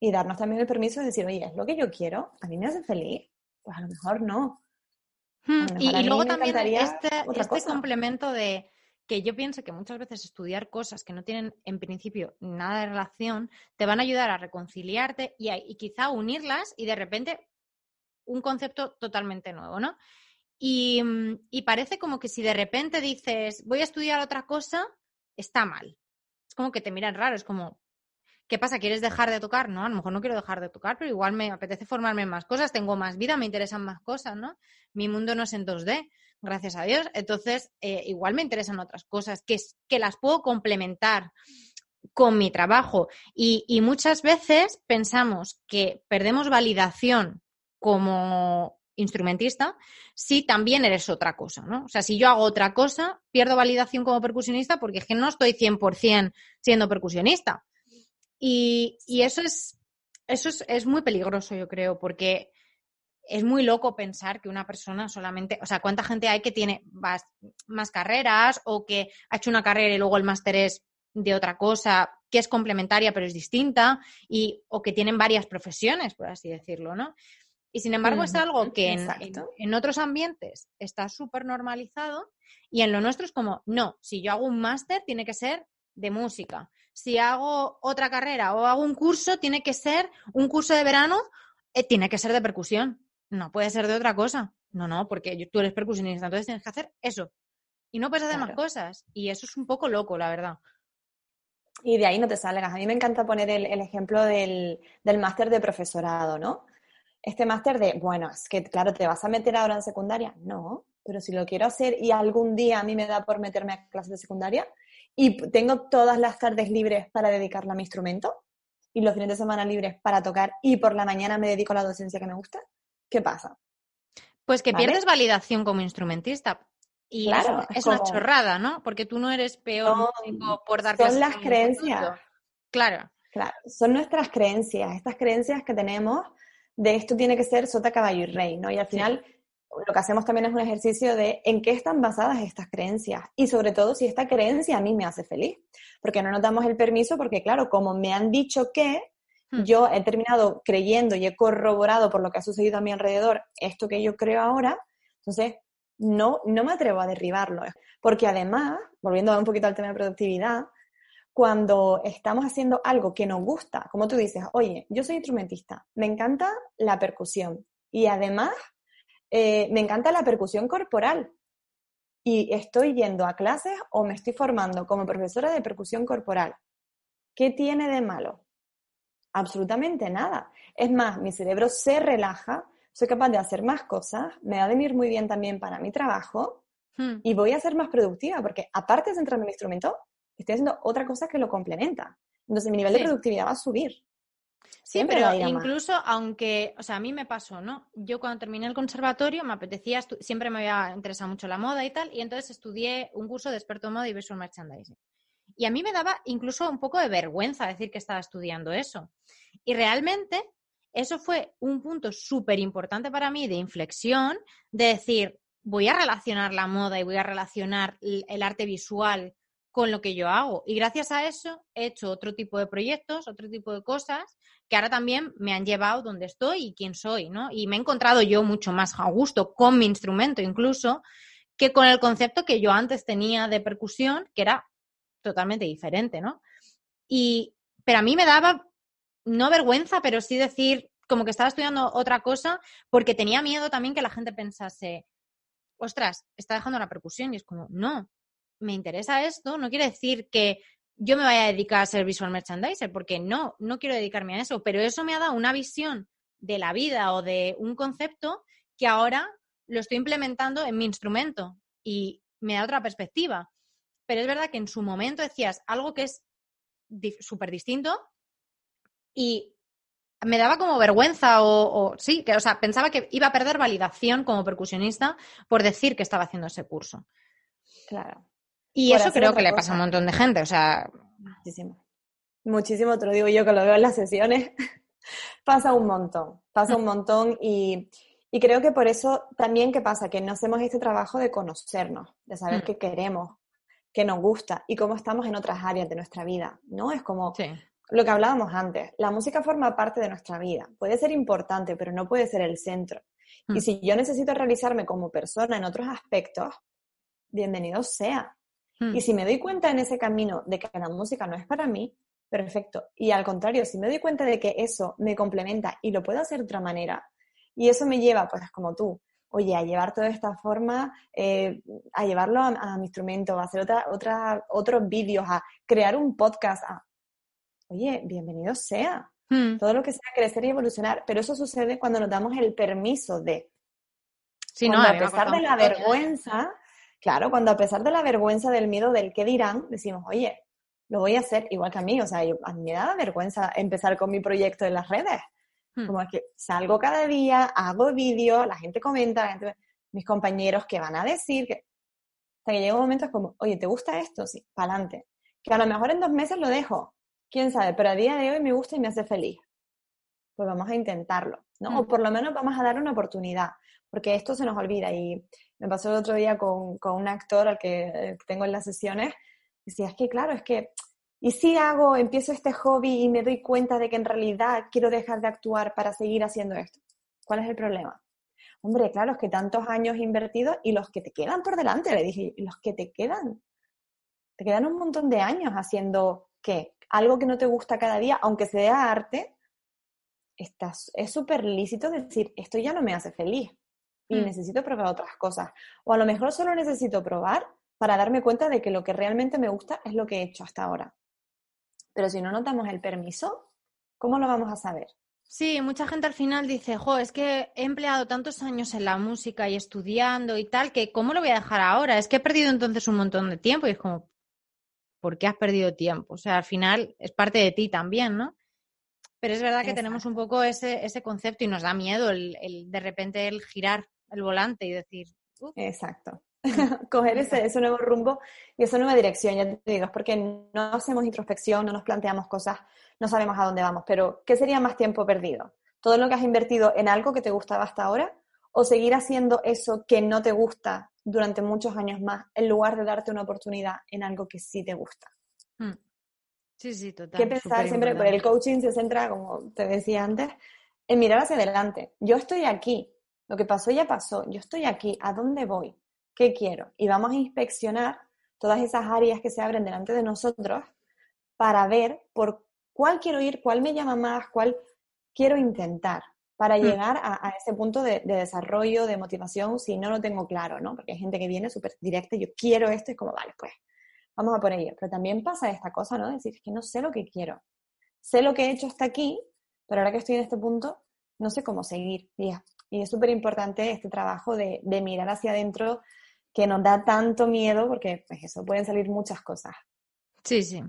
Y darnos también el permiso de decir, oye, es lo que yo quiero, a mí me hace feliz. Pues a lo mejor no. Hmm, y, luego también este, este complemento de que yo pienso que muchas veces estudiar cosas que no tienen en principio nada de relación te van a ayudar a reconciliarte y, y quizá unirlas y de repente un concepto totalmente nuevo, ¿no? Y, mm, y, parece como que si de repente dices voy a estudiar otra cosa, está mal. Es como que te miran raro, es como, ¿Qué pasa? ¿Quieres dejar de tocar? No, a lo mejor no quiero dejar de tocar, pero igual me apetece formarme en más cosas, tengo más vida, me interesan más cosas, ¿no? Mi mundo no es en 2D, gracias a Dios. Entonces, eh, igual me interesan otras cosas que, que las puedo complementar con mi trabajo. Y, y muchas veces pensamos que perdemos validación como instrumentista si también eres otra cosa, ¿no? O sea, si yo hago otra cosa, pierdo validación como percusionista porque es que no estoy 100% siendo percusionista. Y, eso, es, eso es, muy peligroso, yo creo, porque es muy loco pensar que una persona solamente, o sea, cuánta gente hay que tiene más, carreras o que ha hecho una carrera y luego el máster es de otra cosa que es complementaria pero es distinta, y, o que tienen varias profesiones, por así decirlo, ¿no? Y sin embargo es algo que en, en, otros ambientes está súper normalizado y en lo nuestro es como, no, si yo hago un máster tiene que ser de música. Si hago otra carrera o hago un curso, tiene que ser un curso de verano, eh, tiene que ser de percusión. No puede ser de otra cosa. No, no, porque tú eres percusionista, entonces tienes que hacer eso. Y no puedes hacer más cosas. Y eso es un poco loco, la verdad. Y de ahí no te salgas. A mí me encanta poner el, ejemplo del, del máster de profesorado, ¿no? Este máster de, bueno, es que claro, ¿te vas a meter ahora en secundaria? No, pero si lo quiero hacer y algún día a mí me da por meterme a clases de secundaria y tengo todas las tardes libres para dedicarla a mi instrumento y los fines de semana libres para tocar y por la mañana me dedico a la docencia que me gusta, ¿qué pasa? Pues que pierdes validación como instrumentista. Y claro, es, una chorrada, ¿no? Porque tú no eres peor por dar Son las creencias. Claro. Claro, son nuestras creencias, estas creencias que tenemos de esto tiene que ser sota, caballo y rey, ¿no? Y al final lo que hacemos también es un ejercicio de en qué están basadas estas creencias y sobre todo si esta creencia a mí me hace feliz, porque no nos damos el permiso porque claro, como me han dicho que Hmm. yo he terminado creyendo y he corroborado por lo que ha sucedido a mi alrededor esto que yo creo ahora, entonces no, no me atrevo a derribarlo. Porque además, volviendo un poquito al tema de productividad, cuando estamos haciendo algo que nos gusta, como tú dices, oye, yo soy instrumentista, me encanta la percusión y además eh, me encanta la percusión corporal y estoy yendo a clases o me estoy formando como profesora de percusión corporal. ¿Qué tiene de malo? absolutamente nada. Es más, mi cerebro se relaja, soy capaz de hacer más cosas, me va a venir muy bien también para mi trabajo hmm. y voy a ser más productiva porque aparte de centrarme en mi instrumento, estoy haciendo otra cosa que lo complementa. Entonces mi nivel de productividad va a subir. Sí, pero incluso aunque, o sea, a mí me pasó, ¿no? Yo cuando terminé el conservatorio me apetecía, siempre me había interesado mucho la moda y tal, y entonces estudié un curso de experto en moda y visual merchandising. Y a mí me daba incluso un poco de vergüenza decir que estaba estudiando eso. Y realmente eso fue un punto súper importante para mí de inflexión, de decir, voy a relacionar la moda y voy a relacionar el arte visual con lo que yo hago. Y gracias a eso he hecho otro tipo de proyectos, otro tipo de cosas que ahora también me han llevado donde estoy y quién soy, ¿no? Y me he encontrado yo mucho más a gusto con mi instrumento incluso que con el concepto que yo antes tenía de percusión, que era totalmente diferente, ¿no? Y, pero a mí me daba, no vergüenza, pero sí decir como que estaba estudiando otra cosa porque tenía miedo también que la gente pensase, ostras, está dejando la percusión y es como, no, me interesa esto, no quiere decir que yo me vaya a dedicar a ser visual merchandiser, porque no, no quiero dedicarme a eso, pero eso me ha dado una visión de la vida o de un concepto que ahora lo estoy implementando en mi instrumento y me da otra perspectiva pero es verdad que en su momento decías algo que es súper distinto y me daba como vergüenza o, sí, que, o sea, pensaba que iba a perder validación como percusionista por decir que estaba haciendo ese curso. Claro. Y eso creo que le pasa a un montón de gente, o sea. Muchísimo. Muchísimo, te lo digo yo que lo veo en las sesiones. pasa un montón, pasa un montón y, y, creo que por eso también, ¿qué pasa? Que no hacemos este trabajo de conocernos, de saber mm. qué queremos, que nos gusta y cómo estamos en otras áreas de nuestra vida, ¿no? Es como lo que hablábamos antes, la música forma parte de nuestra vida, puede ser importante, pero no puede ser el centro. Y hmm. si yo necesito realizarme como persona en otros aspectos, bienvenido sea. Y si me doy cuenta en ese camino de que la música no es para mí, perfecto. Y al contrario, si me doy cuenta de que eso me complementa y lo puedo hacer de otra manera, y eso me lleva, pues como tú, oye, a llevar toda esta forma, eh, a llevarlo a, mi instrumento, a hacer otra, otra, otros vídeos, a crear un podcast, oye, bienvenido sea. Hmm. Todo lo que sea crecer y evolucionar, pero eso sucede cuando nos damos el permiso de. Sí, no, a pesar de la vergüenza, claro, cuando a pesar de la vergüenza del miedo del qué dirán, decimos, oye, lo voy a hacer igual que a mí, o sea, a mí me da vergüenza empezar con mi proyecto en las redes. Hmm. Como es que salgo cada día, hago vídeos, la gente comenta, mis compañeros que van a decir, que hasta que llega un momento es como, oye, ¿te gusta esto? Sí, para adelante. Que a lo mejor en dos meses lo dejo, quién sabe, pero a día de hoy me gusta y me hace feliz. Pues vamos a intentarlo, ¿no? O hmm. por lo menos vamos a dar una oportunidad, porque esto se nos olvida. Y me pasó el otro día con, con un actor al que tengo en las sesiones, decía, es que claro, es que Y si hago, empiezo este hobby y me doy cuenta de que en realidad quiero dejar de actuar para seguir haciendo esto. ¿Cuál es el problema? Hombre, claro, es que tantos años invertidos y los que te quedan por delante, le dije, los que te quedan, te quedan un montón de años haciendo qué, algo que no te gusta cada día, aunque sea arte, estás, es súper lícito decir, esto ya no me hace feliz y mm. necesito probar otras cosas. O a lo mejor solo necesito probar para darme cuenta de que lo que realmente me gusta es lo que he hecho hasta ahora. Pero si no notamos el permiso, ¿cómo lo vamos a saber? Sí, mucha gente al final dice, jo, es que he empleado tantos años en la música y estudiando y tal, que ¿cómo lo voy a dejar ahora? Es que he perdido entonces un montón de tiempo y es como, ¿por qué has perdido tiempo? O sea, al final es parte de ti también, ¿no? Pero es verdad que tenemos un poco ese, ese concepto y nos da miedo el, el, de repente el girar el volante y decir... Exacto. coger ese, ese, nuevo rumbo y esa nueva dirección, ya te digo, es porque no hacemos introspección, no nos planteamos cosas, no sabemos a dónde vamos, pero ¿qué sería más tiempo perdido? ¿Todo lo que has invertido en algo que te gustaba hasta ahora? ¿O seguir haciendo eso que no te gusta durante muchos años más en lugar de darte una oportunidad en algo que sí te gusta? Hmm. Sí, sí, total. ¿Qué pensar siempre? Por el coaching se centra, como te decía antes, en mirar hacia adelante. Yo estoy aquí, lo que pasó ya pasó, yo estoy aquí, ¿a dónde voy? ¿Qué quiero? Y vamos a inspeccionar todas esas áreas que se abren delante de nosotros para ver por cuál quiero ir, cuál me llama más, cuál quiero intentar para mm. llegar a, ese punto de, desarrollo, de motivación, si no lo tengo claro, ¿no? Porque hay gente que viene súper directa, yo quiero esto, y es como, vale, pues vamos a por ello. Pero también pasa esta cosa, ¿no? Decir, que no sé lo que quiero. Sé lo que he hecho hasta aquí, pero ahora que estoy en este punto, no sé cómo seguir. Y es súper importante este trabajo de, mirar hacia adentro, que nos da tanto miedo porque pues eso pueden salir muchas cosas. Sí, sí.